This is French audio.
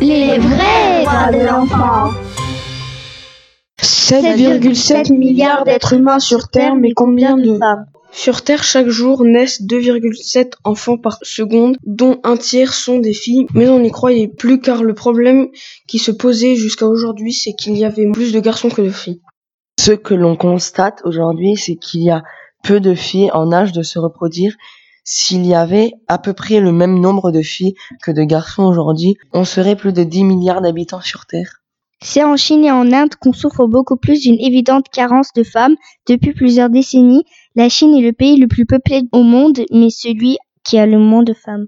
Les vrais droits de l'enfant. 7,7 milliards d'êtres humains sur Terre, mais combien de femmes? Sur Terre, chaque jour naissent 2,7 enfants par seconde, dont un tiers sont des filles, mais on n'y croyait plus car le problème qui se posait jusqu'à aujourd'hui, c'est qu'il y avait plus de garçons que de filles. Ce que l'on constate aujourd'hui, c'est qu'il y a peu de filles en âge de se reproduire. S'il y avait à peu près le même nombre de filles que de garçons aujourd'hui, on serait plus de 10 milliards d'habitants sur Terre. C'est en Chine et en Inde qu'on souffre beaucoup plus d'une évidente carence de femmes depuis plusieurs décennies. La Chine est le pays le plus peuplé au monde, mais celui qui a le moins de femmes.